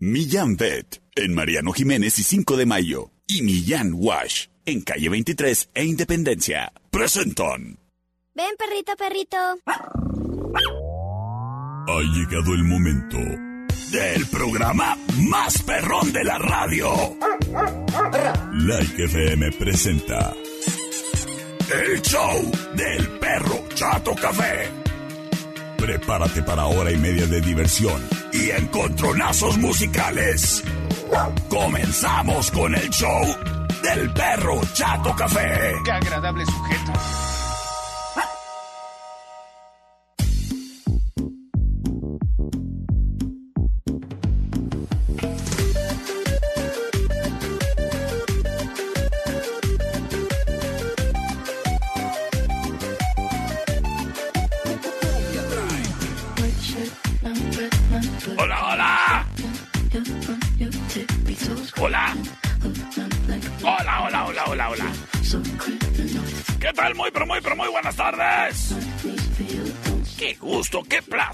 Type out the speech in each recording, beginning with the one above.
Millán Vet, en Mariano Jiménez y 5 de Mayo. Y Millán Wash, en calle 23 e Independencia. Presentan. Ven, perrito, perrito. Ha llegado el momento del programa más perrón de la radio. Like FM presenta el show del perro Chato Café. Prepárate para hora y media de diversión y encontronazos musicales. Comenzamos con el show del perro Chato Café. Qué agradable sujeto.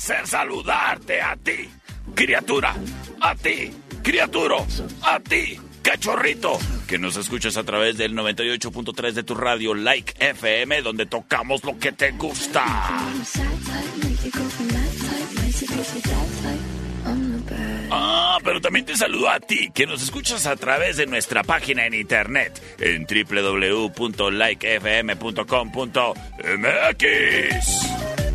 Placer saludarte a ti, criatura. A ti, criaturo. A ti, cachorrito. Que nos escuchas a través del 98.3 de tu radio Like FM, donde tocamos lo que te gusta. Ah, pero también te saludo a ti, que nos escuchas a través de nuestra página en internet en www.likefm.com.mx.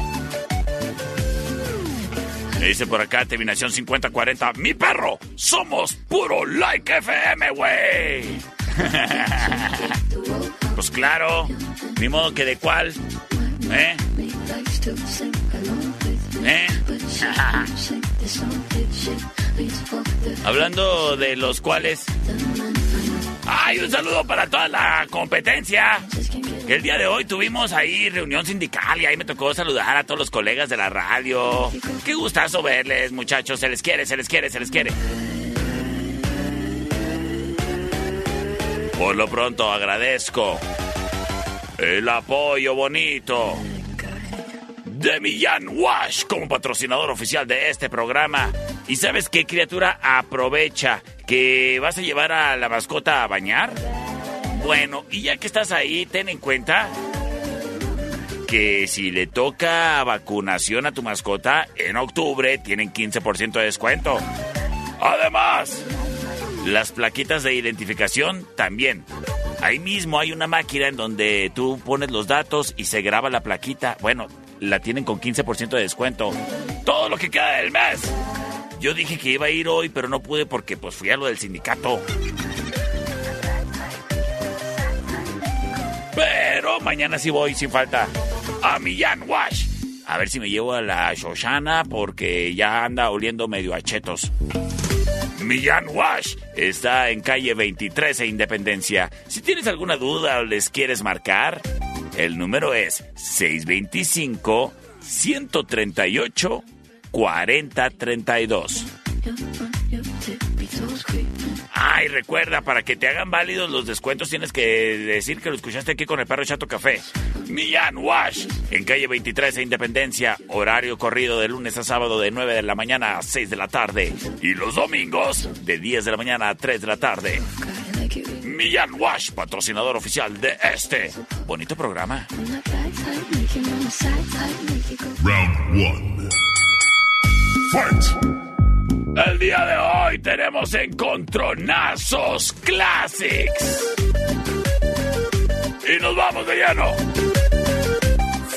Me dice por acá, terminación 5040. Mi perro, somos puro Like FM, güey. pues claro, ni modo que de cuál. ¿Eh? ¿Eh? Hablando de los cuales. ¡Ay, un saludo para toda la competencia! El día de hoy tuvimos ahí reunión sindical y ahí me tocó saludar a todos los colegas de la radio. Qué gustazo verles, muchachos. Se les quiere, se les quiere, se les quiere. Por lo pronto agradezco el apoyo bonito de Millán Wash como patrocinador oficial de este programa. ¿Y sabes qué, criatura? Aprovecha que vas a llevar a la mascota a bañar. Bueno, y ya que estás ahí, ten en cuenta que si le toca vacunación a tu mascota, en octubre tienen 15% de descuento. Además, las plaquitas de identificación también. Ahí mismo hay una máquina en donde tú pones los datos y se graba la plaquita. Bueno, la tienen con 15% de descuento. Todo lo que queda del mes. Yo dije que iba a ir hoy, pero no pude porque pues fui a lo del sindicato. Pero mañana sí voy sin falta a Millán Wash. A ver si me llevo a la Shoshana porque ya anda oliendo medio a chetos. Millán Wash está en calle 23 e Independencia. Si tienes alguna duda o les quieres marcar, el número es 625 138 4032. Ay, recuerda, para que te hagan válidos los descuentos tienes que decir que lo escuchaste aquí con el perro Chato Café. Millán Wash, en calle 23 e Independencia, horario corrido de lunes a sábado de 9 de la mañana a 6 de la tarde. Y los domingos de 10 de la mañana a 3 de la tarde. Millán Wash, patrocinador oficial de este bonito programa. Round one. Fight! El día de hoy tenemos Encontronazos Classics. Y nos vamos de lleno.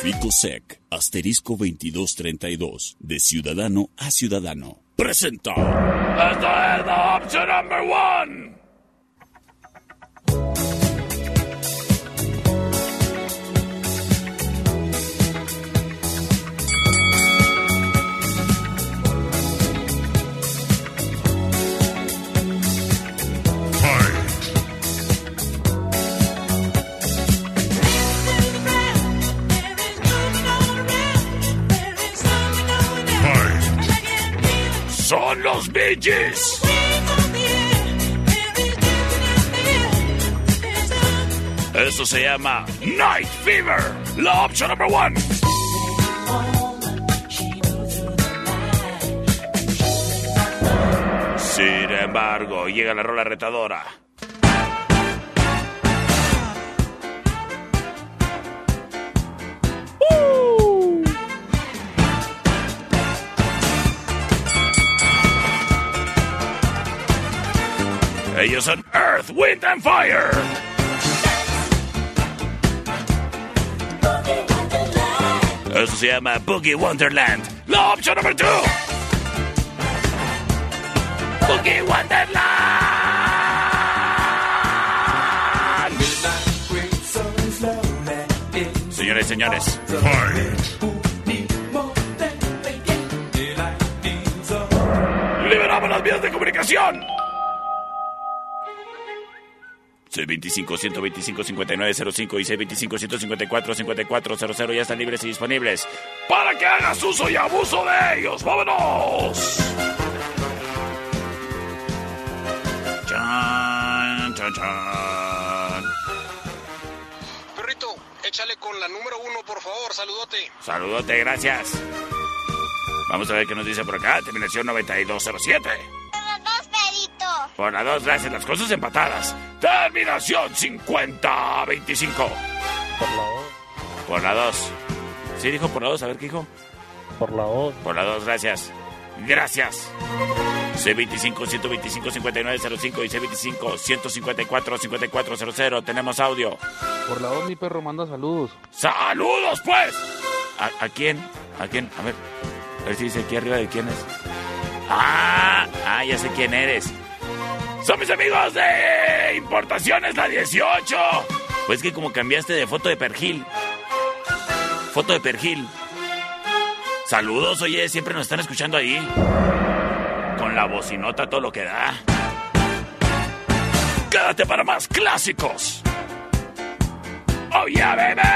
Ficosec, asterisco 2232, de ciudadano a ciudadano. Presenta. Esta es la opción number one. Los Gees. Eso se llama Night Fever, la opción number one. Sin embargo, llega la rola retadora. Ellos son Earth, Wind and Fire. Eso se llama Boogie Wonderland. La opción número 2. Boogie Wonderland. Señores, señores. Liberamos las vías de comunicación. C25-125-5905 y C25-154-5400 ya están libres y disponibles para que hagas uso y abuso de ellos. ¡Vámonos! Chan, chan, chan. Perrito, échale con la número uno, por favor. Saludote. Saludote, gracias. Vamos a ver qué nos dice por acá. Terminación 9207. Por la 2, gracias. Las cosas empatadas. Terminación 50-25. Por la 2. Por la 2. ¿Sí dijo por la 2? A ver qué dijo. Por la 2. Por la 2, gracias. Gracias. C25-125-5905 y C25-154-5400. Tenemos audio. Por la 2, mi perro manda saludos. ¡Saludos, pues! ¿A, ¿A, quién? ¿A quién? A ver. A ver si dice aquí arriba de quién es. ¡Ah! ¡Ah, ya sé quién eres! Son mis amigos de Importaciones La 18. Pues que como cambiaste de foto de pergil. Foto de pergil. Saludos, oye, siempre nos están escuchando ahí. Con la bocinota todo lo que da. Quédate para más clásicos. ¡Oh, yeah, bebé!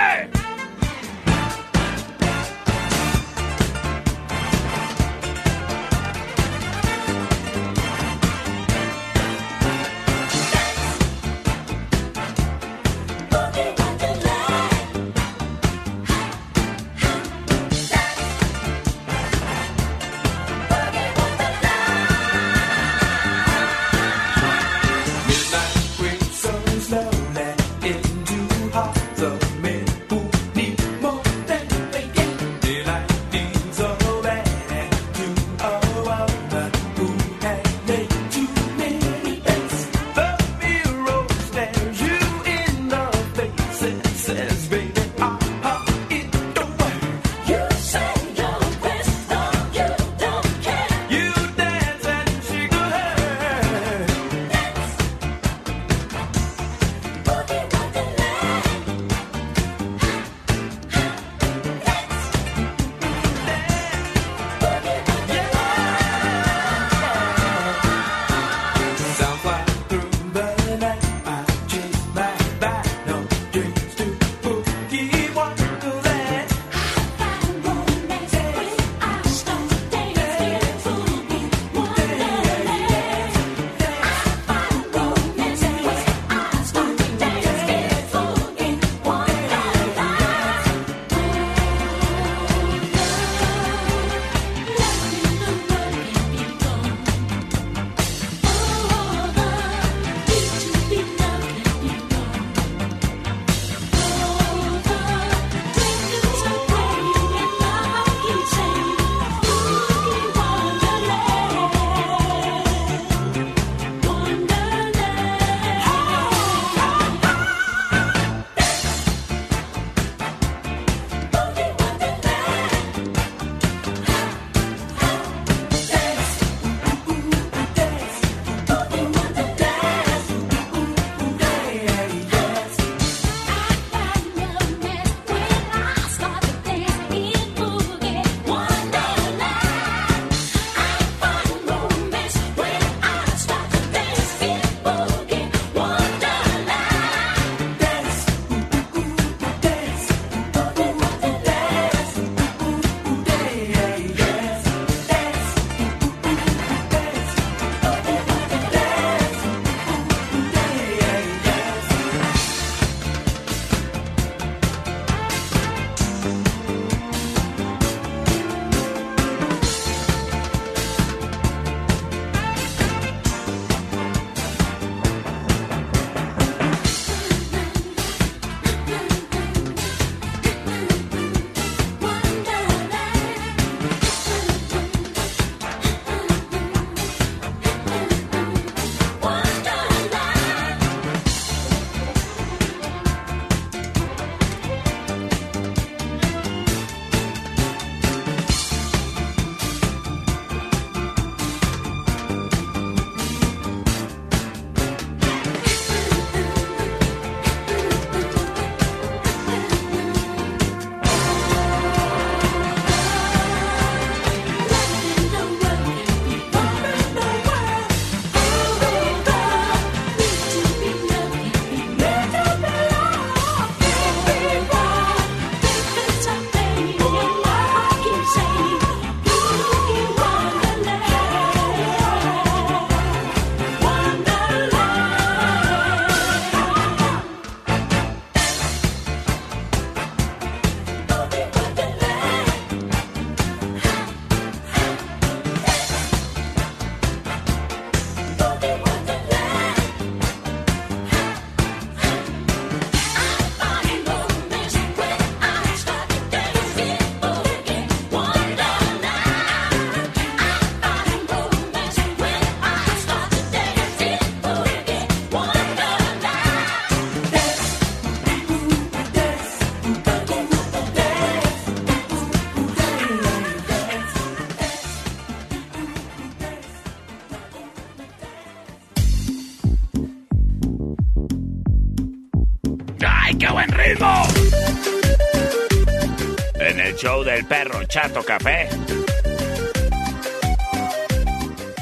Del perro Chato Café.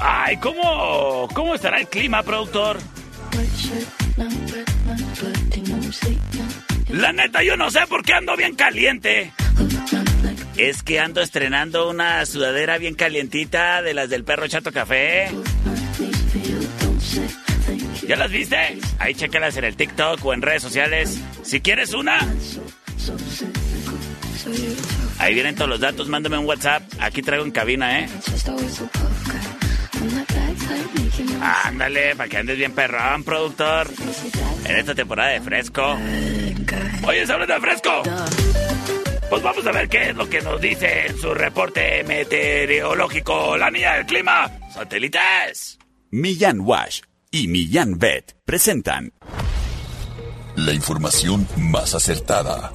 Ay, ¿cómo, cómo estará el clima, productor? La neta, yo no sé por qué ando bien caliente. Es que ando estrenando una sudadera bien calientita de las del perro Chato Café. ¿Ya las viste? Ahí chécalas en el TikTok o en redes sociales. Si quieres una, ahí vienen todos los datos. Mándame un WhatsApp. Aquí traigo en cabina, ¿eh? Ándale, para que andes bien perrón, productor. En esta temporada de fresco. Oye, hablando de fresco. Pues vamos a ver qué es lo que nos dice en su reporte meteorológico la niña del clima. Satélites. Millán Wash y Millán Vet presentan La información más acertada.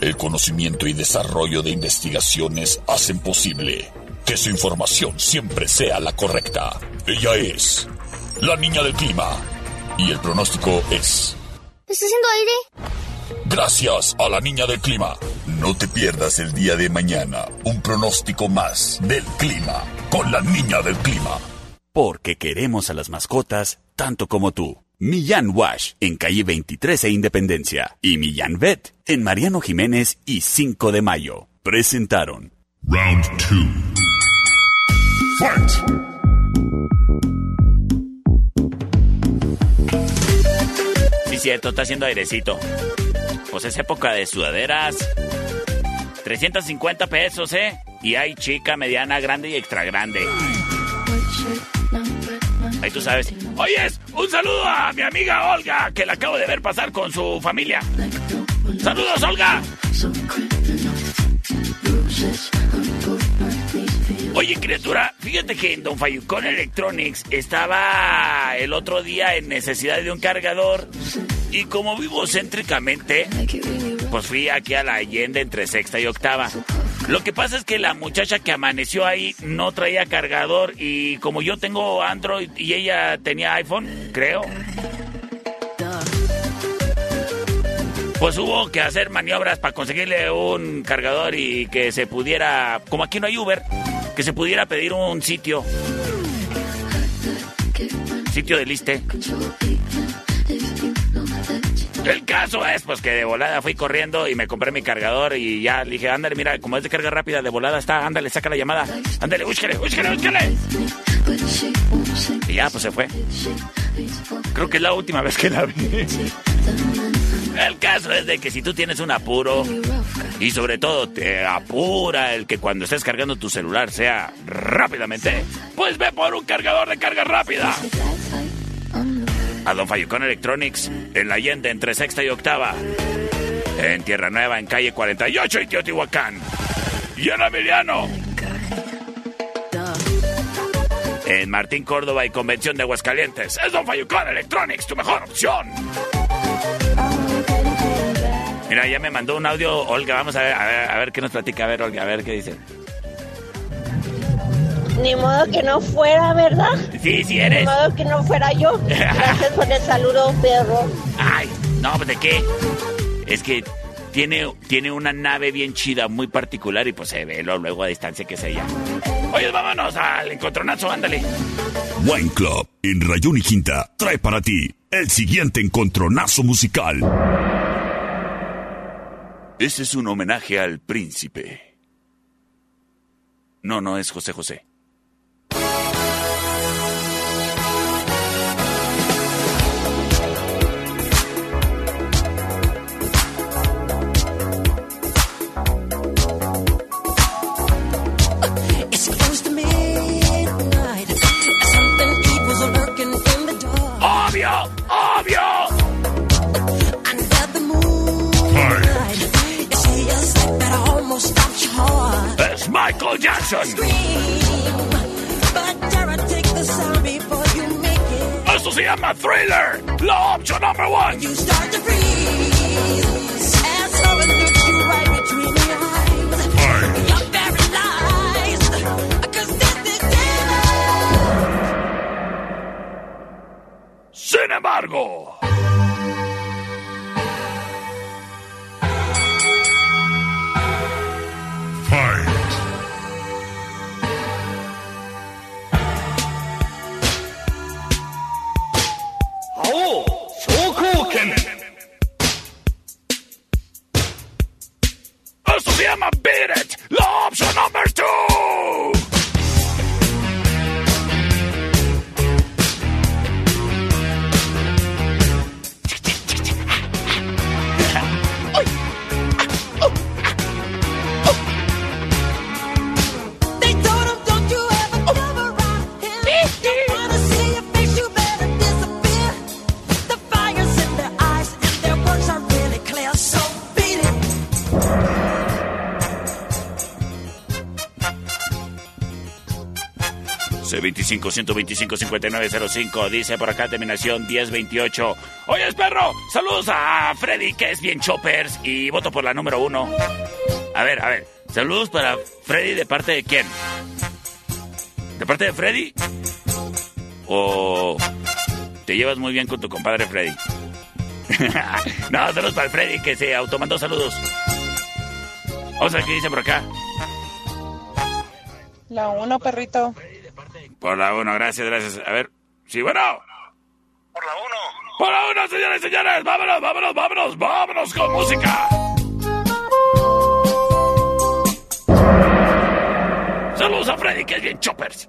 El conocimiento y desarrollo de investigaciones hacen posible que su información siempre sea la correcta. Ella es la niña del clima. Y el pronóstico es... ¿Está haciendo aire? Gracias a la niña del clima. No te pierdas el día de mañana un pronóstico más del clima con la niña del clima. porque queremos a las mascotas tanto como tú. Millán Wash en calle 23 e Independencia y Millán Vet en Mariano Jiménez y 5 de mayo. Presentaron Round 2. Fight! Sí, cierto, está haciendo airecito. Pues es época de sudaderas. 350 pesos, ¿eh? Y hay chica, mediana, grande y extra grande. Ahí tú sabes. Oyes, un saludo a mi amiga Olga, que la acabo de ver pasar con su familia. ¡Saludos, Olga! Oye, criatura, fíjate que en Don Fayucón Electronics estaba el otro día en necesidad de un cargador. Y como vivo céntricamente, pues fui aquí a la Allende entre sexta y octava. Lo que pasa es que la muchacha que amaneció ahí no traía cargador y como yo tengo Android y ella tenía iPhone, creo. Pues hubo que hacer maniobras para conseguirle un cargador y que se pudiera, como aquí no hay Uber, que se pudiera pedir un sitio. Sitio de liste. El caso es, pues, que de volada fui corriendo y me compré mi cargador y ya dije, ándale, mira, como es de carga rápida, de volada está, ándale, saca la llamada. Ándale, búsquele, búsquele, búsquele. Y ya, pues se fue. Creo que es la última vez que la vi. El caso es de que si tú tienes un apuro y sobre todo te apura el que cuando estés cargando tu celular sea rápidamente, pues ve por un cargador de carga rápida. A Don Fayucón Electronics, en la Allende entre sexta y octava. En Tierra Nueva, en calle 48 y Teotihuacán. Y en Emiliano. En Martín Córdoba y Convención de Aguascalientes. Es Don Fayucón Electronics, tu mejor opción. Mira, ya me mandó un audio Olga. Vamos a ver, a ver, a ver qué nos platica. A ver, Olga, a ver qué dice. Ni modo que no fuera, ¿verdad? Sí, sí Ni eres. modo que no fuera yo. Gracias por el saludo, perro. Ay, no, pues de qué. Es que tiene, tiene una nave bien chida, muy particular y pues se ve lo- luego a distancia que ella. Oye, vámonos al encontronazo, ándale. Wine Club en Rayón y Quinta trae para ti el siguiente encontronazo musical. Ese es un homenaje al príncipe. No, no es José José. Michael Jackson! Scream, but dare I take the sound before you make it? ¡Esto se llama Thriller! ¡La opción number one! You start se llama Beat It, la opción number C25-125-5905 dice por acá terminación 1028. Oye, perro, saludos a Freddy que es bien choppers y voto por la número uno. A ver, a ver, saludos para Freddy de parte de quién? ¿De parte de Freddy? ¿O te llevas muy bien con tu compadre Freddy? no, saludos para Freddy que se automandó saludos. Vamos a ver qué dice por acá. La uno, perrito. Por la uno, gracias, gracias. A ver, sí, bueno. Por la uno. Por la uno, señores y señores. Vámonos, vámonos, vámonos, vámonos con música. Saludos a Freddy, que es bien choppers.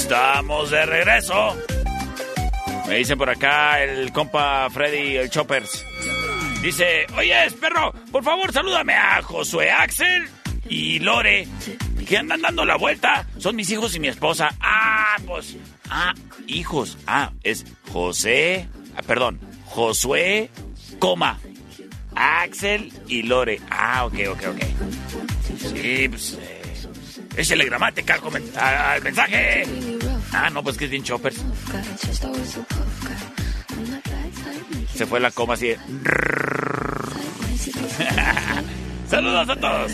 Estamos de regreso. Me dicen por acá el compa Freddy, el Choppers. Dice, oye, perro, por favor salúdame a Josué Axel y Lore, que andan dando la vuelta. Son mis hijos y mi esposa. Ah, pues, ah, hijos. Ah, es José, ah, perdón, Josué, coma, Axel y Lore. Ah, ok, ok, ok. Sí, pues, eh, échale gramática al, mensaje. Ah, no, pues que es bien choppers. Se fue la coma así de... Saludos a todos.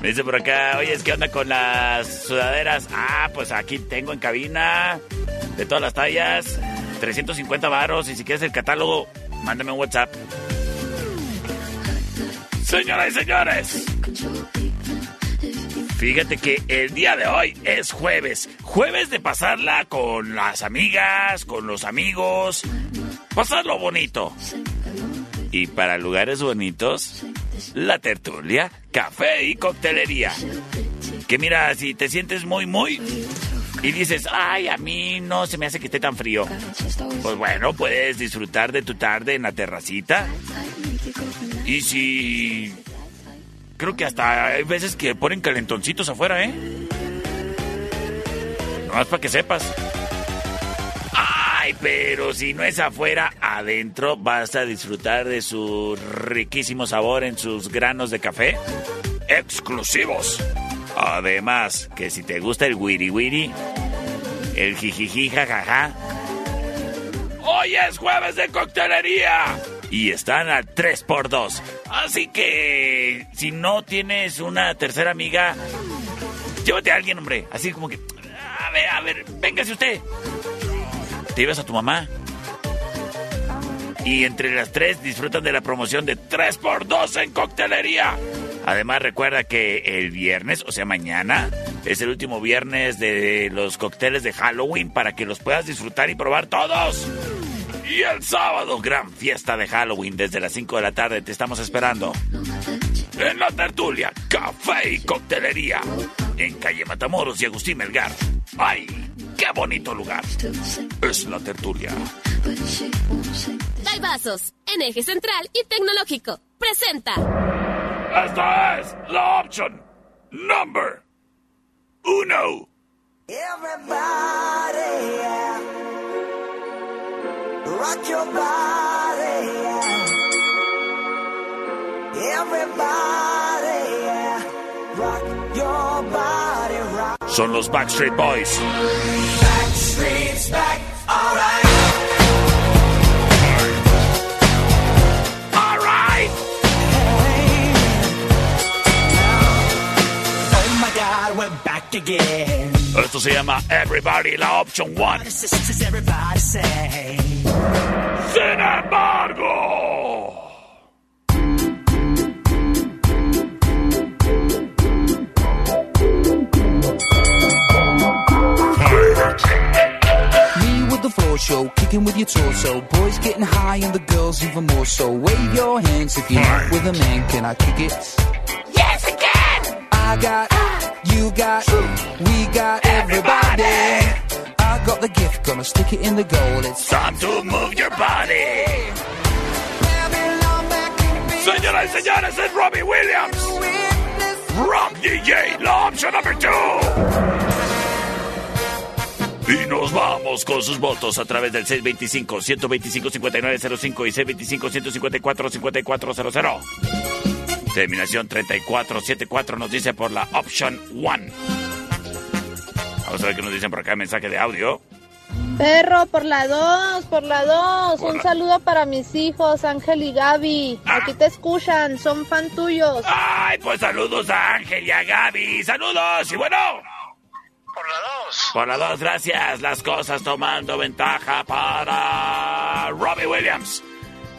Me dice por acá, oye, ¿qué onda con las sudaderas? Ah, pues aquí tengo en cabina de todas las tallas, 350 varos y si quieres el catálogo, mándame un WhatsApp. Señoras y señores, fíjate que el día de hoy es jueves, jueves de pasarla con las amigas, con los amigos, pasarlo bonito. Y para lugares bonitos, la tertulia, café y coctelería. Que mira, si te sientes muy, muy y dices, ay, a mí no se me hace que esté tan frío. Pues bueno, puedes disfrutar de tu tarde en la terracita. Y si... Creo que hasta hay veces que ponen calentoncitos afuera, ¿eh? Nomás para que sepas. Ay, pero si no es afuera, adentro vas a disfrutar de su riquísimo sabor en sus granos de café exclusivos. Además, que si te gusta el wiri wiri, el jijiji jajaja, hoy es jueves de coctelería y están al 3x2. Así que si no tienes una tercera amiga, llévate a alguien, hombre. Así como que, a ver, a ver, véngase usted. Te llevas a tu mamá. Y entre las tres disfrutan de la promoción de 3x2 en coctelería. Además recuerda que el viernes, o sea mañana, es el último viernes de los cócteles de Halloween para que los puedas disfrutar y probar todos. Y el sábado, gran fiesta de Halloween desde las 5 de la tarde. Te estamos esperando. En la tertulia, café y coctelería. En calle Matamoros y Agustín Melgar. ¡Ay! ¡Qué bonito lugar! Es la tertulia. Vasos, en eje central y tecnológico. Presenta. Esta es la opción number uno. Everybody, yeah. Rock your body, yeah. Everybody, yeah. rock your body, rock Son los Backstreet Boys. Backstreet's back, alright. Oh my god, we're back again. Esto se llama Everybody, la Option One. This is everybody say. Sin embargo. Me with the floor show, kicking with your torso. Boys getting high and the girls even more so. Wave your hands if you're not with a man. Can I kick it? Yes, again! I got, you got, we got everybody. I got the gift, gonna stick it in the goal. It's time to move your body. Señoras y señores, es Robbie Williams. Rock DJ, la opción number two. Y nos vamos con sus votos a través del 625-125-5905 y 625-154-5400. Terminación 3474 nos dice por la Option 1. Vamos a ver qué nos dicen por acá, mensaje de audio. Perro, por la 2, por la 2. Por Un la- saludo para mis hijos, Ángel y Gaby. Aquí te escuchan, son fan tuyos. Ay, pues saludos a Ángel y a Gaby. Saludos y bueno. Por la 2. Por la 2, gracias. Las cosas tomando ventaja para Robbie Williams.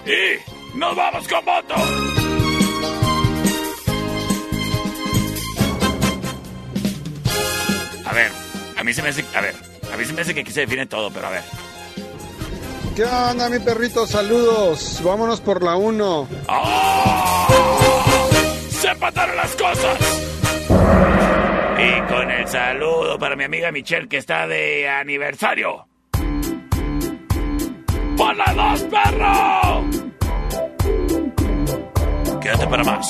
Y nos vamos con voto. A ver, a mí se me hace, a ver, a mí se me hace que aquí se define todo, pero a ver. ¿Qué onda, mi perrito? Saludos. Vámonos por la 1. Se empataron las cosas. Y con el saludo para mi amiga Michelle que está de aniversario. ¡Por la dos, perro! Quédate para más.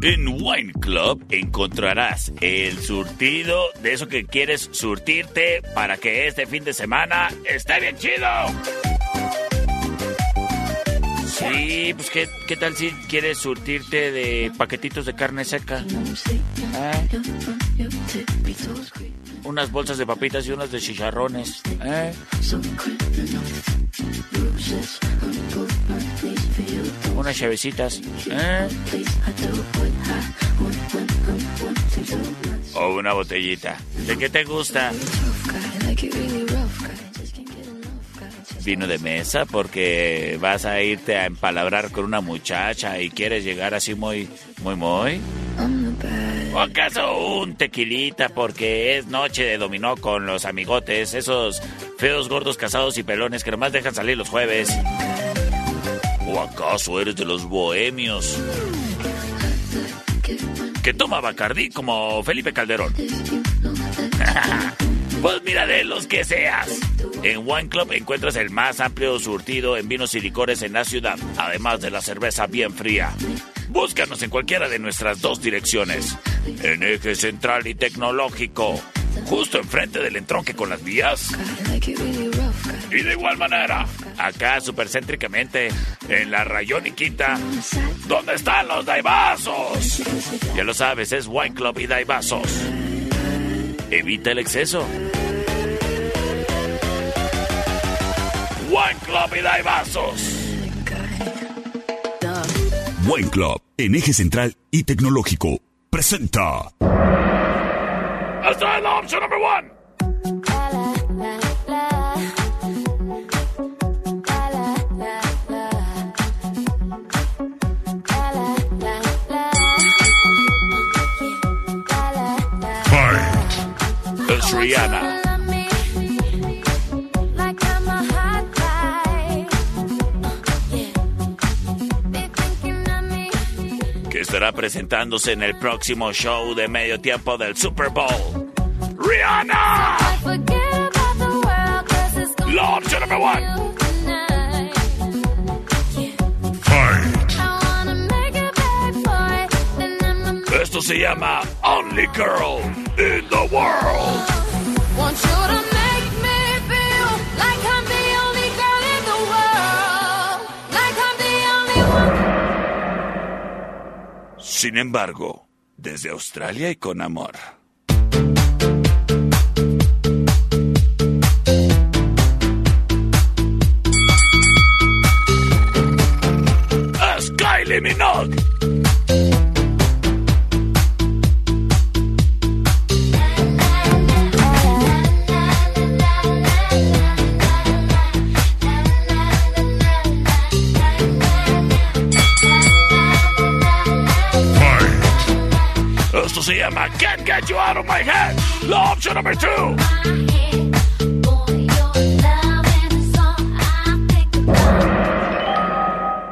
En Wine Club encontrarás el surtido de eso que quieres surtirte para que este fin de semana esté bien chido. Sí, pues ¿qué, qué tal si quieres surtirte de paquetitos de carne seca? ¿Eh? Unas bolsas de papitas y unas de chicharrones. ¿eh? Unas chavecitas. ¿eh? O una botellita. ¿De qué te gusta? Vino de mesa porque vas a irte a empalabrar con una muchacha y quieres llegar así muy, muy, muy. ¿O acaso un tequilita porque es noche de dominó con los amigotes, esos feos gordos casados y pelones que nomás dejan salir los jueves? ¿O acaso eres de los bohemios? Que toma Bacardí como Felipe Calderón. pues mira de los que seas. En Wine Club encuentras el más amplio surtido en vinos y licores en la ciudad, además de la cerveza bien fría. Búscanos en cualquiera de nuestras dos direcciones. En eje central y tecnológico, justo enfrente del entronque con las vías. Y de igual manera, acá supercéntricamente, en la Rayón y Quinta, donde están los Daibazos. Ya lo sabes, es Wine Club y Daibazos. Evita el exceso. Wine Club y Daibazos. Wine Club, en eje central y tecnológico, presenta. Esta es la opción number one. Fight! Es Rihanna. Estará presentándose en el próximo show de medio tiempo del Super Bowl. ¡Rihanna! La opción number one. Esto se llama Only Girl in the World. Sin embargo, desde Australia y con amor. Kylie Minogue. You Out of My Head. La opción number two.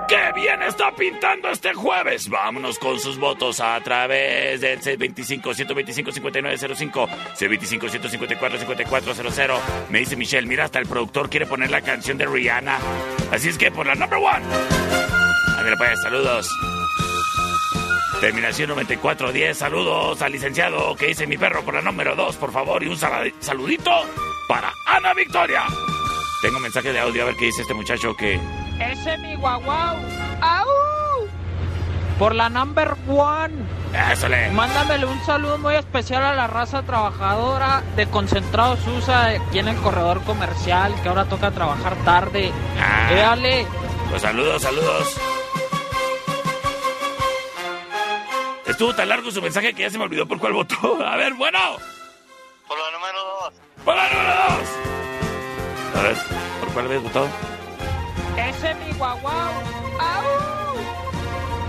¡Qué bien está pintando este jueves! Vámonos con sus votos a través del C25-125-5905, C25-154-5400. Me dice Michelle, mira, hasta el productor quiere poner la canción de Rihanna. Así es que por la number one. Ándale pues, saludos. Terminación 9410, saludos al licenciado que dice mi perro por la número 2, por favor, y un saludito para Ana Victoria. Tengo un mensaje de audio a ver qué dice este muchacho que... Ese es mi guaguau. ¡Au! Por la number one. Ésale. Mándamele un saludo muy especial a la raza trabajadora de Concentrados USA aquí en el corredor comercial que ahora toca trabajar tarde. Ah. Pues saludos, saludos. Estuvo tan largo su mensaje que ya se me olvidó por cuál votó. A ver, bueno. Por la número dos. Por la número dos. A ver, ¿por cuál habías votado? Ese mi guaguau.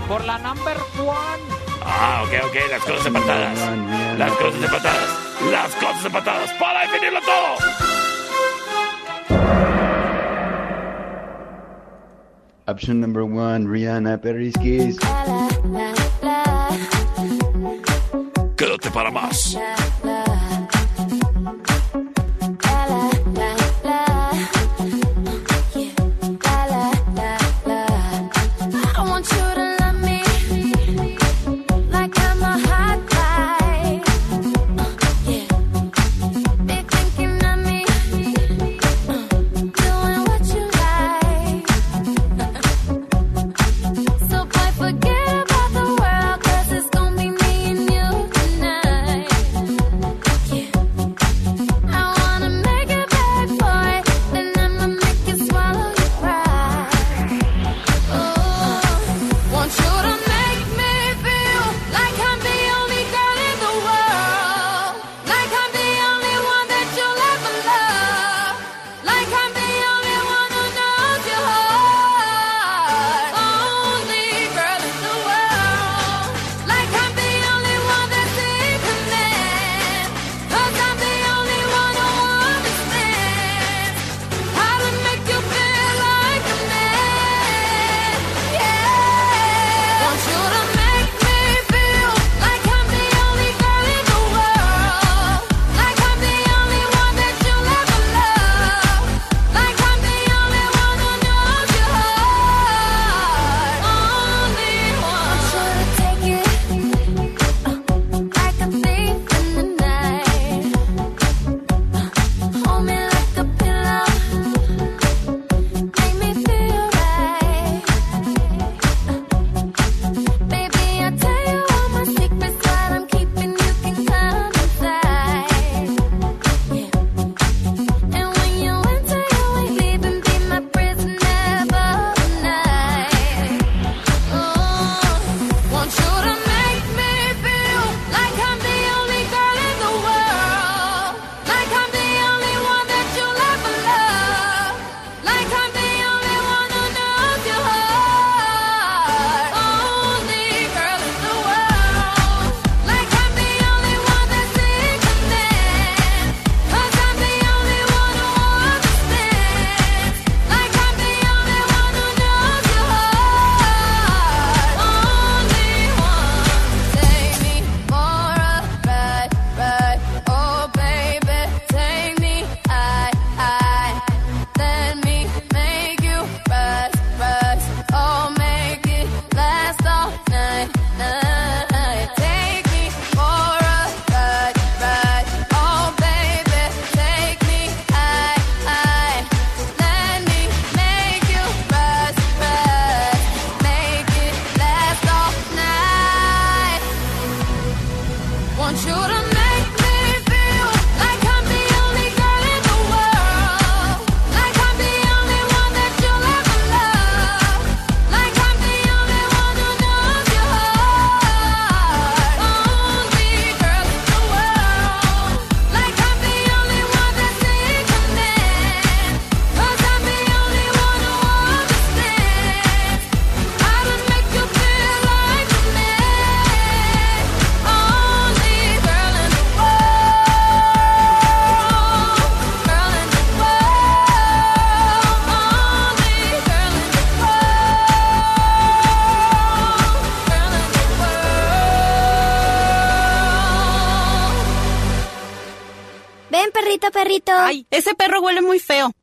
Por la number one. Ah, ok, ok, las cosas empatadas. Las cosas empatadas. Las cosas empatadas. Para definirlo todo. Option number one, Rihanna Perisquis. para mais.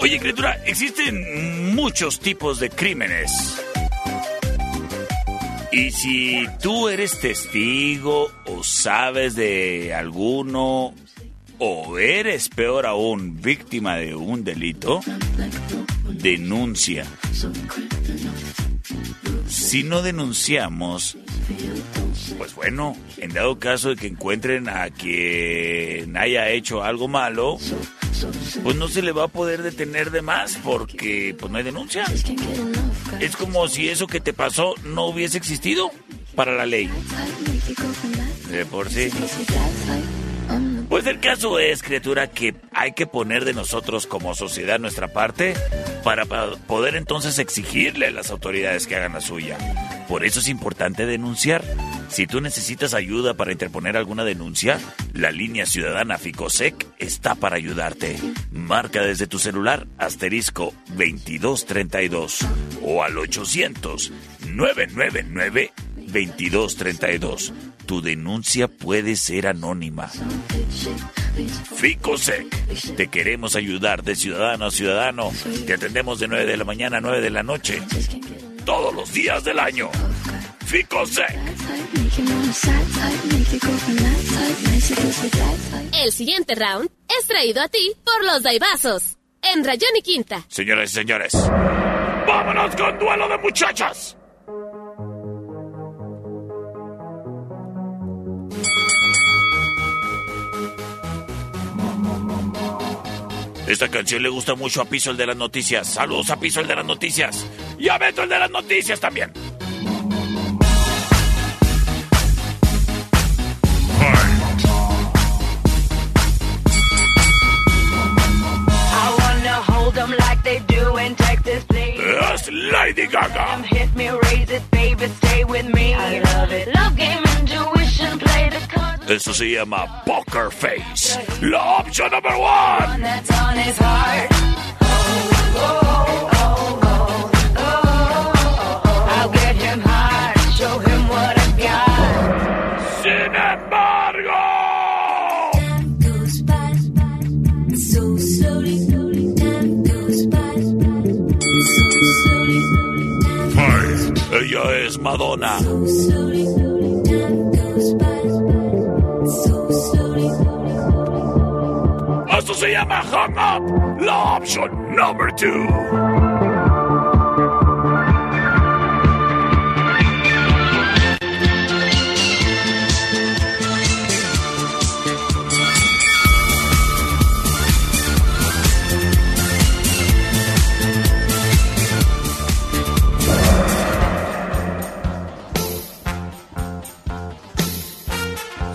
Oye, criatura, existen muchos tipos de crímenes. Y si tú eres testigo o sabes de alguno o eres peor aún víctima de un delito, denuncia si no denunciamos, pues bueno, en dado caso de que encuentren a quien haya hecho algo malo, pues no se le va a poder detener de más porque pues no hay denuncia. Es como si eso que te pasó no hubiese existido para la ley. De por sí. Pues el caso es, criatura, que hay que poner de nosotros como sociedad nuestra parte para pa- poder entonces exigirle a las autoridades que hagan la suya. Por eso es importante denunciar. Si tú necesitas ayuda para interponer alguna denuncia, la línea ciudadana Ficosec está para ayudarte. Marca desde tu celular asterisco 2232 o al 800 999 2232. Tu denuncia puede ser anónima. Ficosec, te queremos ayudar de ciudadano a ciudadano. Te atendemos de 9 de la mañana a 9 de la noche. Todos los días del año. Ficosec. El siguiente round es traído a ti por los Daibazos. En Rayón y Quinta. Señoras y señores, vámonos con duelo de muchachas. Esta canción le gusta mucho a Piso el de las noticias. Saludos a Piso el de las noticias. Y a Beto el de las noticias también. Please. Es Lady Gaga. Eso se llama Poker Face. La opción number one. That's on his heart. Oh, oh, oh, oh, oh, oh. I'll get him hard, show him what I got. Sin embargo. So slowly, slowly, time goes by. So slowly, slowly, time Ella es Madonna. slowly, slowly, Llama Hung Up. La opción number two.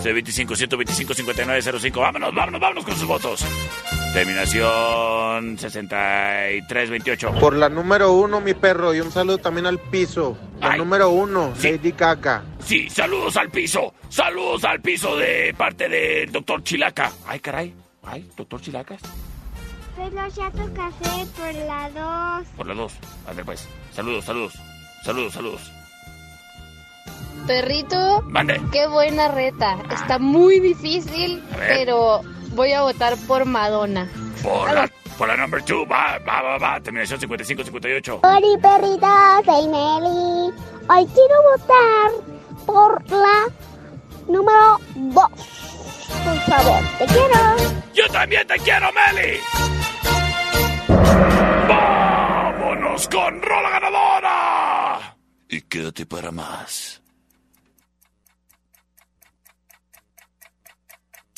C25 125 5905. Vámonos, vámonos, vámonos con sus votos. Terminación 6328. Por la número uno, mi perro, y un saludo también al piso. La Ay. número uno, Sí. Lady Gaga. Sí, saludos al piso. Saludos al piso de parte del doctor Chilaca. Ay, caray. Ay, doctor Chilacas. Pero ya tu café por la 2. Por las dos. Ande pues. Saludos, saludos. Saludos, saludos. Perrito, Mande. qué buena reta. Está muy difícil, pero voy a votar por Madonna. Por la, por la number two. Va, va, va, va. Terminación 55 58. Ori perrita, soy Meli. Hoy quiero votar por la número 2. Por favor, te quiero. Yo también te quiero, Meli. Vámonos con Rola Ganadora. Y quédate para más.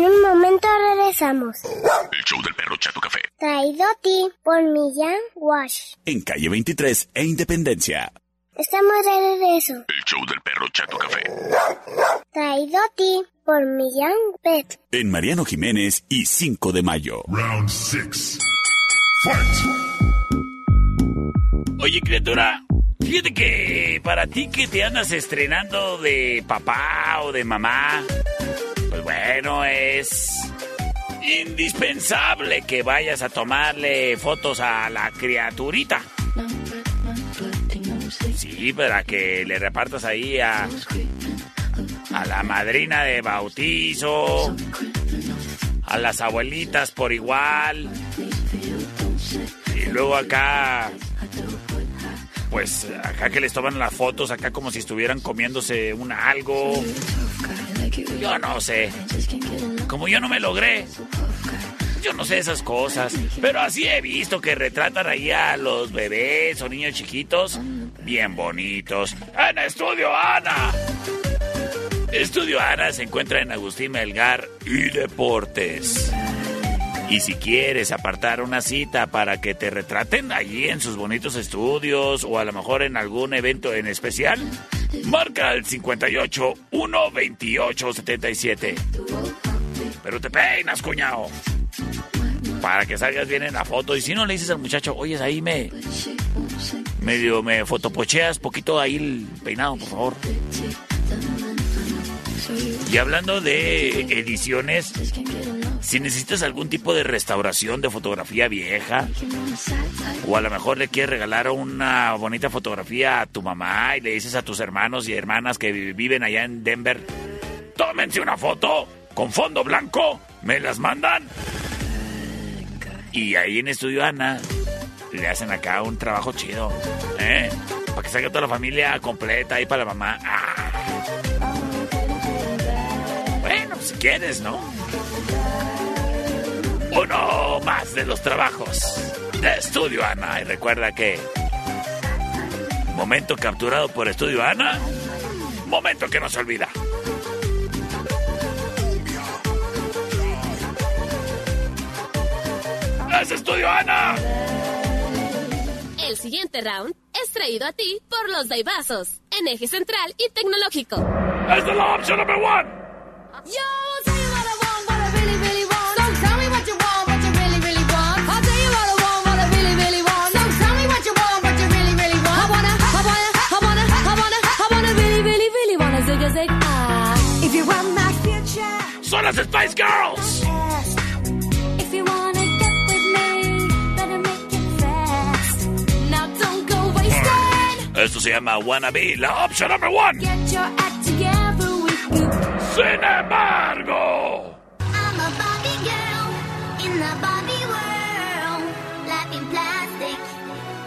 momento regresamos. El show del perro Chato Café. Traído a ti por Millán Wash. En calle 23 e Independencia. Estamos de regreso. El show del perro Chato Café. Traído a ti por Millán Pet. En Mariano Jiménez y 5 de mayo. Round 6. Oye, criatura, fíjate que para ti que te andas estrenando de papá o de mamá, pues bueno, es indispensable que vayas a tomarle fotos a la criaturita. Sí, para que le repartas ahí a, a la madrina de bautizo, a las abuelitas por igual. Y luego acá, pues acá que les toman las fotos, acá como si estuvieran comiéndose un algo. Yo no sé. Como yo no me logré. Yo no sé esas cosas, pero así he visto que retratan ahí a los bebés o niños chiquitos bien bonitos. En Estudio Ana. Estudio Ana se encuentra en Agustín Melgar y Deportes. Y si quieres apartar una cita para que te retraten allí en sus bonitos estudios o a lo mejor en algún evento en especial, marca el 58 128 77. Pero te peinas, cuñado. Para que salgas bien en la foto. Y si no le dices al muchacho, oyes, ahí me. medio me fotopocheas poquito ahí el peinado, por favor. Y hablando de ediciones, si necesitas algún tipo de restauración de fotografía vieja, o a lo mejor le quieres regalar una bonita fotografía a tu mamá y le dices a tus hermanos y hermanas que viven allá en Denver, tómense una foto con fondo blanco, me las mandan. Y ahí en Estudio Ana le hacen acá un trabajo chido, ¿eh? Para que salga toda la familia completa ahí para la mamá. Ah. Bueno, si quieres, ¿no? Uno más de los trabajos de Estudio Ana. Y recuerda que... Momento capturado por Estudio Ana. Momento que no se olvida. ¡Es Estudio Ana! El siguiente round es traído a ti por los Daibazos, en eje central y tecnológico. ¡Es la opción number one! ¡Son las Spice Girls! if you wanna get with me, better make it fast. Now don't go wasting. Esto se llama Wannabe, la opción number one. Sin embargo, I'm a Barbie girl in the Barbie world. Life in plastic,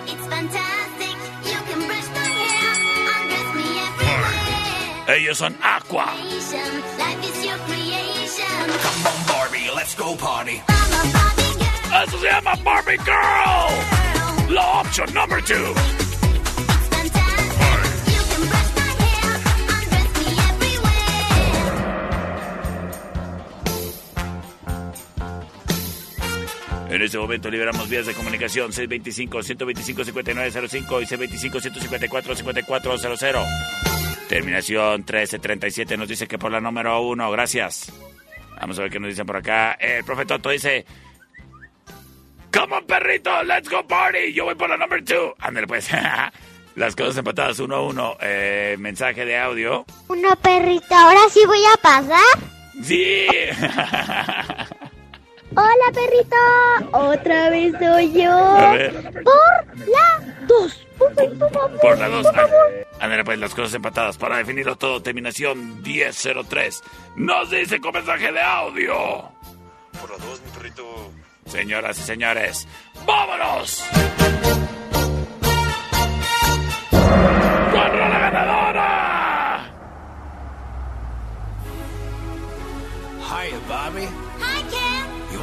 it's fantastic. You can brush my hair, undress me everywhere. ellos son Aqua. Life is your creation. Come on, Barbie, let's go party. I'm a Barbie girl. Eso se llama Barbie Girl. La opción number two. En este momento liberamos vías de comunicación 625-125-5905 y 625-154-5400. Terminación 1337 nos dice que por la número uno, gracias. Vamos a ver qué nos dicen por acá. El profe Toto dice... Come on, perrito, let's go party. Yo voy por la number two. Ándale, pues. Las cosas empatadas uno a uno. Eh, mensaje de audio. Una perrita, ahora sí voy a pasar. Sí. Hola perrito, otra vez soy yo. A ver. Por la dos. Por la dos. Ándale, pues las cosas empatadas. Para definirlo todo, terminación 1003. Nos dice con mensaje de audio. Por la dos, mi perrito. Señoras y señores, ¡vámonos! ¡Contra la ganadora! Hiya, Bobby. Hi Ken.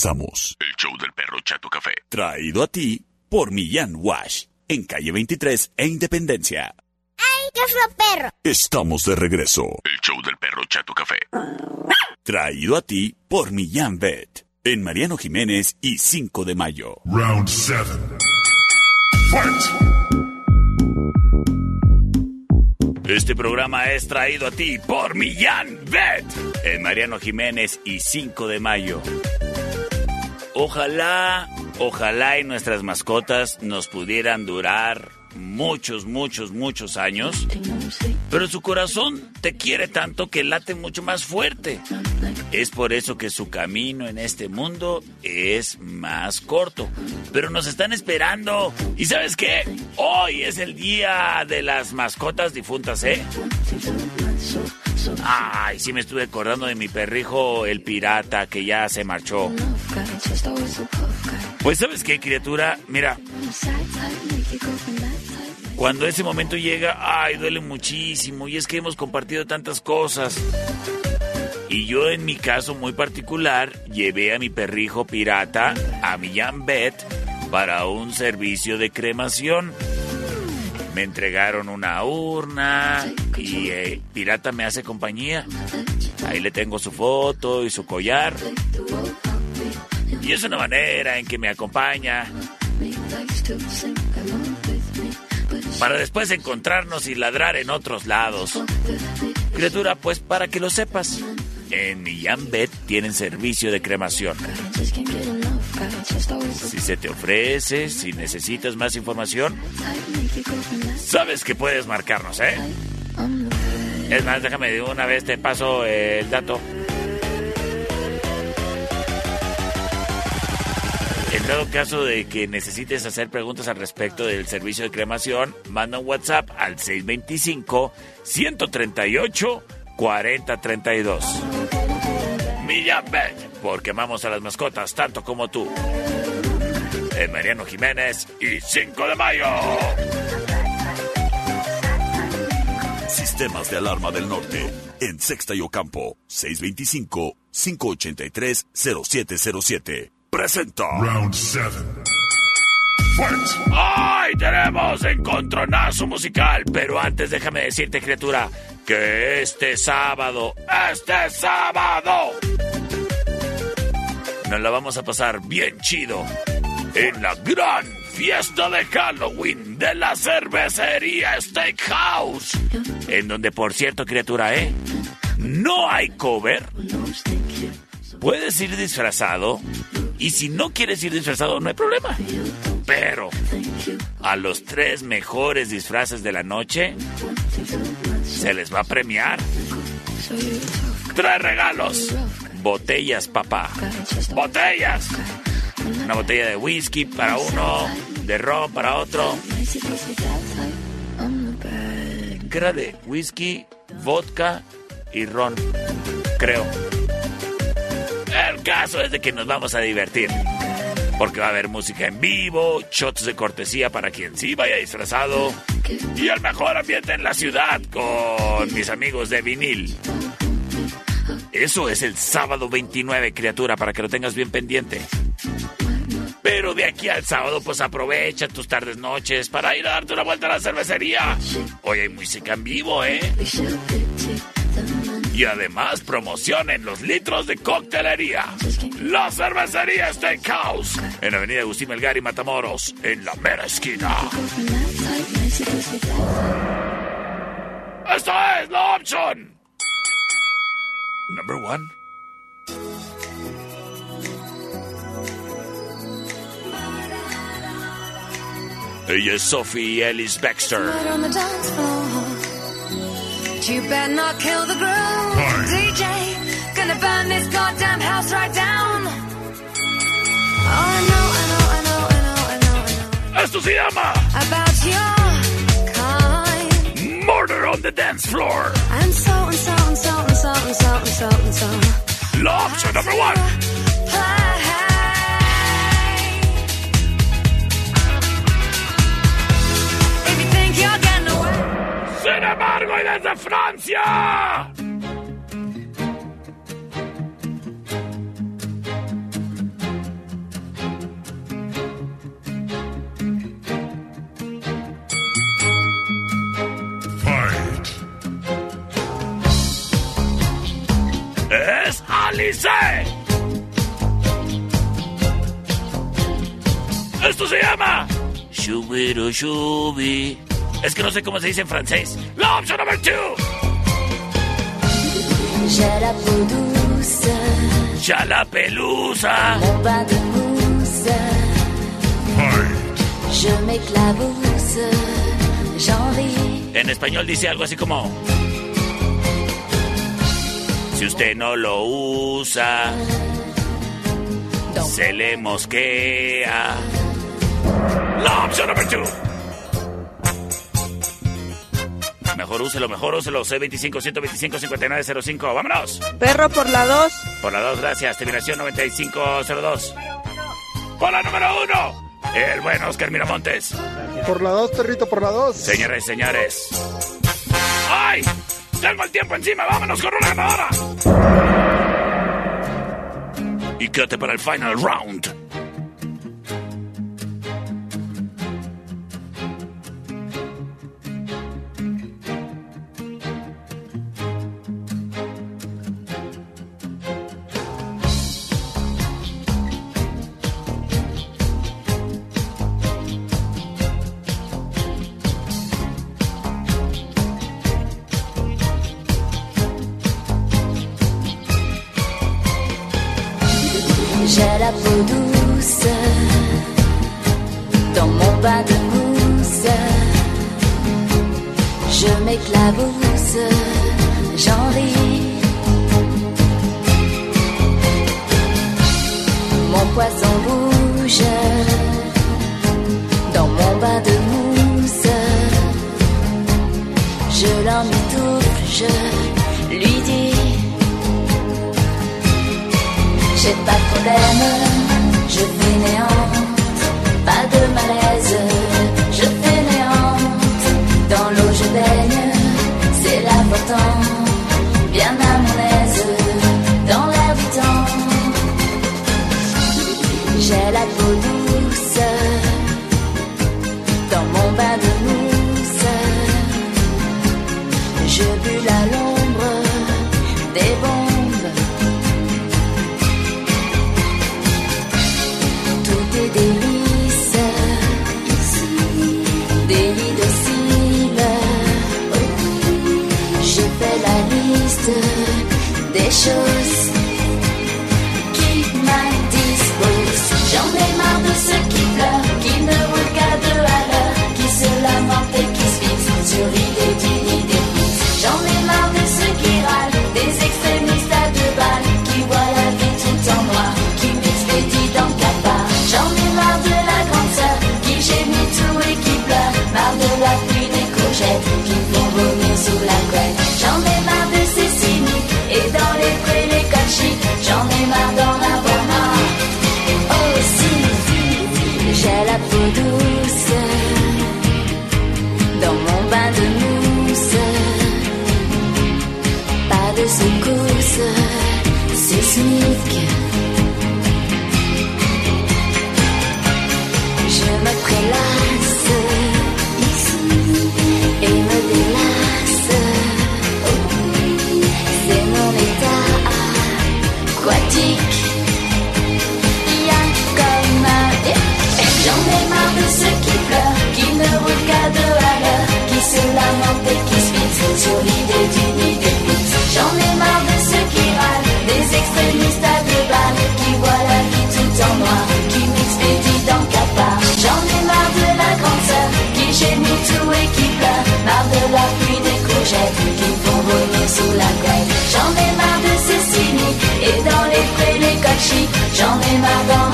Regresamos. El show del perro Chato Café. Traído a ti por Millán Wash. En calle 23 e Independencia. ¡Ay, qué fue perro! Estamos de regreso. El show del perro Chato Café. Traído a ti por Millán Vet. En Mariano Jiménez y 5 de mayo. Round 7. Fight! Este programa es traído a ti por Millán Vet. En Mariano Jiménez y 5 de mayo. Ojalá, ojalá y nuestras mascotas nos pudieran durar muchos, muchos, muchos años. Pero su corazón te quiere tanto que late mucho más fuerte. Es por eso que su camino en este mundo es más corto. Pero nos están esperando. ¿Y sabes qué? Hoy es el día de las mascotas difuntas, ¿eh? Ay, sí me estuve acordando de mi perrijo, el pirata, que ya se marchó. Pues sabes qué, criatura, mira, cuando ese momento llega, ay, duele muchísimo. Y es que hemos compartido tantas cosas. Y yo en mi caso muy particular, llevé a mi perrijo pirata, a mi Jan Bet, para un servicio de cremación. Me entregaron una urna y eh, Pirata me hace compañía. Ahí le tengo su foto y su collar. Y es una manera en que me acompaña para después encontrarnos y ladrar en otros lados. Criatura, pues para que lo sepas, en Millán Bet tienen servicio de cremación. Si se te ofrece, si necesitas más información, sabes que puedes marcarnos, ¿eh? Es más, déjame de una vez te paso el dato. En dado caso de que necesites hacer preguntas al respecto del servicio de cremación, manda un WhatsApp al 625-138-4032. Millán porque amamos a las mascotas tanto como tú. En Mariano Jiménez y 5 de mayo. Sistemas de alarma del norte. En Sexta y Ocampo. 625-583-0707. Presenta. Round 7. ¡Ay! Tenemos encontronazo musical. Pero antes déjame decirte, criatura, que este sábado, este sábado, nos la vamos a pasar bien chido en la gran fiesta de Halloween de la cervecería Steakhouse. En donde, por cierto, criatura, ¿eh? No hay cover. Puedes ir disfrazado. Y si no quieres ir disfrazado, no hay problema. Pero a los tres mejores disfraces de la noche se les va a premiar. Tres regalos. Botellas, papá. Botellas. Una botella de whisky para uno, de ron para otro. ¿Qué era de whisky, vodka y ron? Creo. El caso es de que nos vamos a divertir. Porque va a haber música en vivo, shots de cortesía para quien sí vaya disfrazado. Y el mejor ambiente en la ciudad con mis amigos de vinil. Eso es el sábado 29, criatura, para que lo tengas bien pendiente. Pero de aquí al sábado, pues aprovecha tus tardes, noches para ir a darte una vuelta a la cervecería. Hoy hay música en vivo, ¿eh? Y además promocionen los litros de coctelería. La cervecería Steakhouse. En Avenida Agustín Melgar y Matamoros, en la mera esquina. Esta es la opción. Number one. Ella es Sophie Ellis Baxter. You better not kill the groove. DJ, gonna burn this goddamn house right down. Oh, I know, I know, I know, I know, I know, I know. Esto se llama About your kind. Murder on the Dance Floor. And so and so and so and so and so and so and so. La opción number one. Play. If you think you're. Sin embargo, y desde Francia. Fight. Es Alice. Esto se llama Shubiro Shubi. Es que no sé cómo se dice en francés. La opción number two. J'ai la ris. En español dice algo así como... Si usted no lo usa, se le mosquea. La opción number two. Mejor úselo, mejor úselo. C25-125-5905. ¡Vámonos! Perro por la 2. Por la 2, gracias. Terminación 9502. Por la número 1. El buen Oscar Miramontes. Por la 2, perrito, por la 2. Señores y señores. ¡Ay! Tengo el tiempo encima. Vámonos con una ganadora. Y quédate para el final round. Je m'éclabousse, j'en ris. Mon poisson bouge dans mon bain de mousse. Je l'emmitoufle, je lui dis J'ai pas de problème, je fais néante, pas de malaise, j'en ai marre d'en avoir marre. Aussi, j'ai la peau douce dans mon bain de mousse. Pas de secousse, sismique. Je lamentent et qui se sur l'idée d'une idée. J'en ai marre de ceux qui râlent, des extrémistes à deux qui voient la vie tout en noir, qui m'expédient dans capard. J'en ai marre de la grande sœur, qui gémit tout et qui pleure, marre de la pluie des courgettes, qui font vomir sous la couette. J'en ai marre de ces cyniques, et dans les prés les chics, j'en ai marre d'en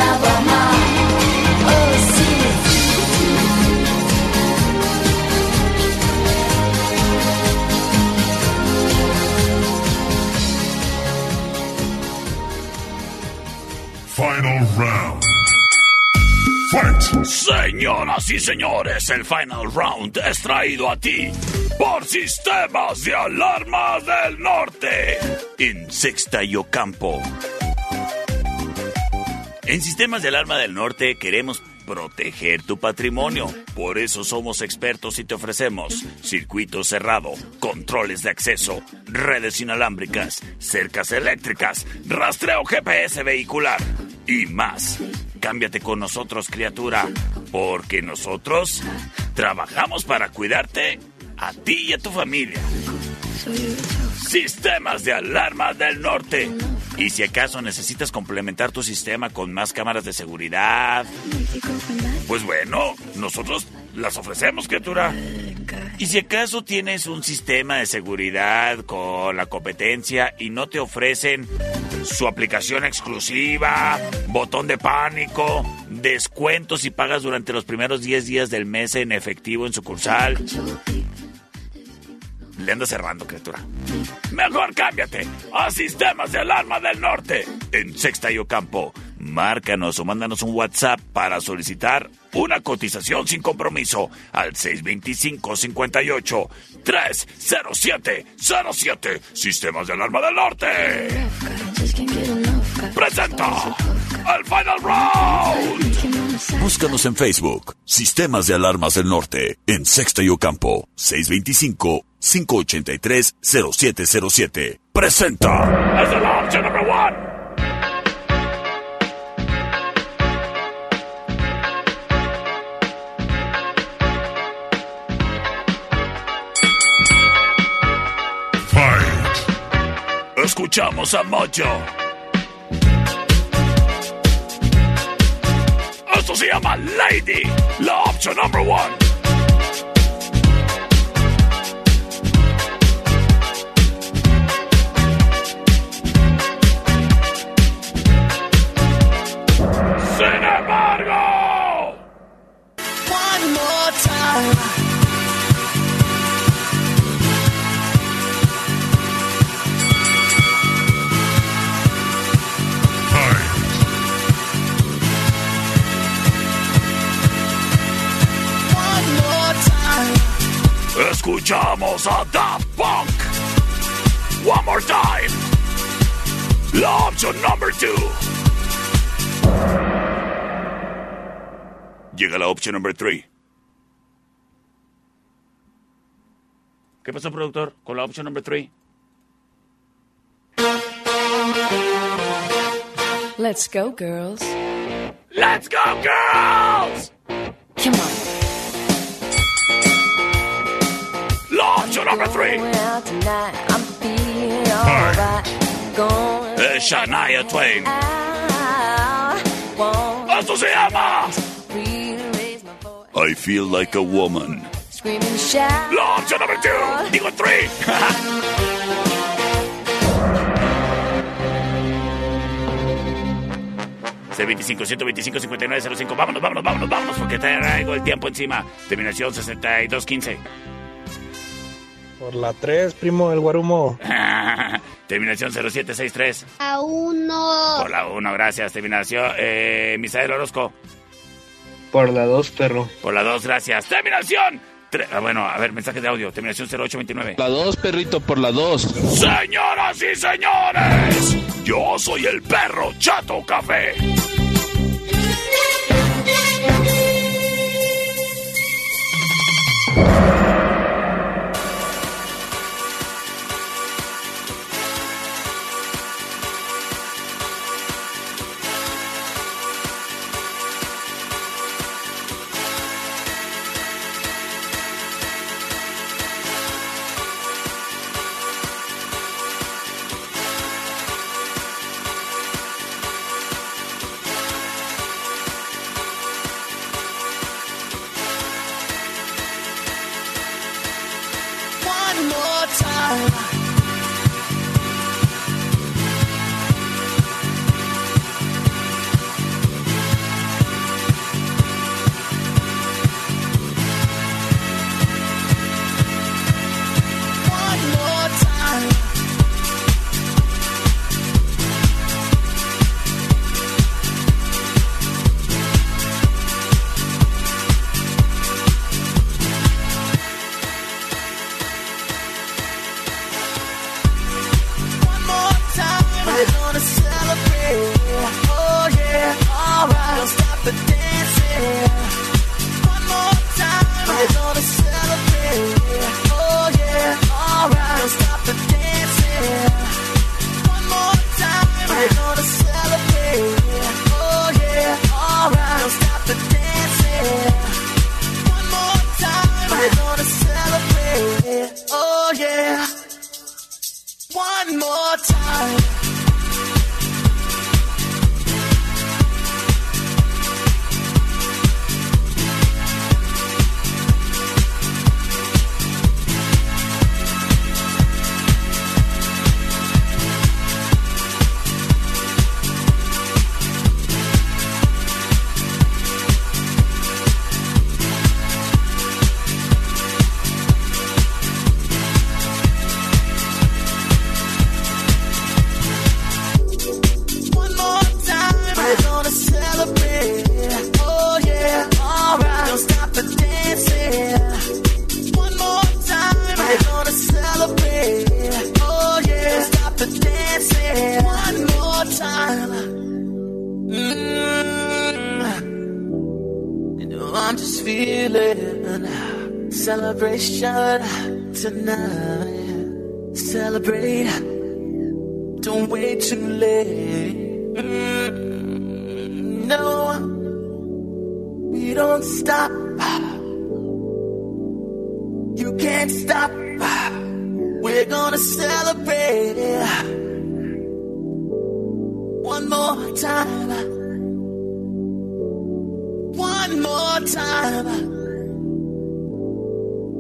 Señoras y señores, el Final Round es traído a ti por Sistemas de Alarmas del Norte en Sexta y Ocampo. En Sistemas de Alarma del Norte queremos proteger tu patrimonio. Por eso somos expertos y te ofrecemos circuito cerrado, controles de acceso, redes inalámbricas, cercas eléctricas, rastreo GPS vehicular y más. Cámbiate con nosotros, criatura, porque nosotros trabajamos para cuidarte a ti y a tu familia. Sistemas de alarma del norte. Y si acaso necesitas complementar tu sistema con más cámaras de seguridad, pues bueno, nosotros las ofrecemos, criatura. Y si acaso tienes un sistema de seguridad con la competencia y no te ofrecen su aplicación exclusiva, botón de pánico, descuentos si pagas durante los primeros 10 días del mes en efectivo en sucursal, le anda cerrando, criatura. Mejor cámbiate a Sistemas de Alarma del Norte en Sexta y Ocampo. Márcanos o mándanos un WhatsApp para solicitar una cotización sin compromiso al 625-58 307 07 Sistemas de Alarma del Norte. Presenta el Final Round. Búscanos en Facebook, Sistemas de Alarmas del Norte, en Sexta y Ocampo, 625-583-0707. Presenta. Es la opción number one. Fight! Escuchamos a Mojo. Esto se llama Lady, la opción number one. Llega la opción number three. ¿Qué pasó, productor? Con la opción number three. Let's go, girls. Let's go, girls! Come on. La opción number three. Well, tonight I'm feeling alright. Going Es Shania Twain. Esto se llama I Feel Like a Woman. Screaming, shout. La opción number two. Digo three. C25 125 5905. Vámonos, vámonos, vámonos, vámonos, porque traigo el tiempo encima. Terminación 6215. Por la 3, primo del Guarumo. Terminación 0763. A uno. Por la 1, gracias. Terminación, eh, Misael Orozco. Por la 2, perro. Por la 2, gracias. Terminación. tre- ah, bueno, a ver, mensaje de audio. Terminación 0829. La 2, perrito, por la 2. Señoras y señores, yo soy el perro Chato Café. More time.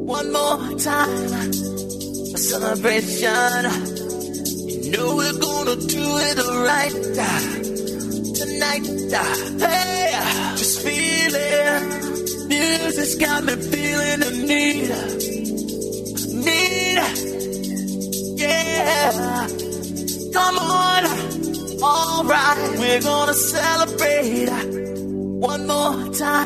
One more time. A celebration. You know we're gonna do it right tonight. Hey, just feel it. Music's got me feeling the need. Need. Yeah. Come on. Alright, we're gonna celebrate one more time.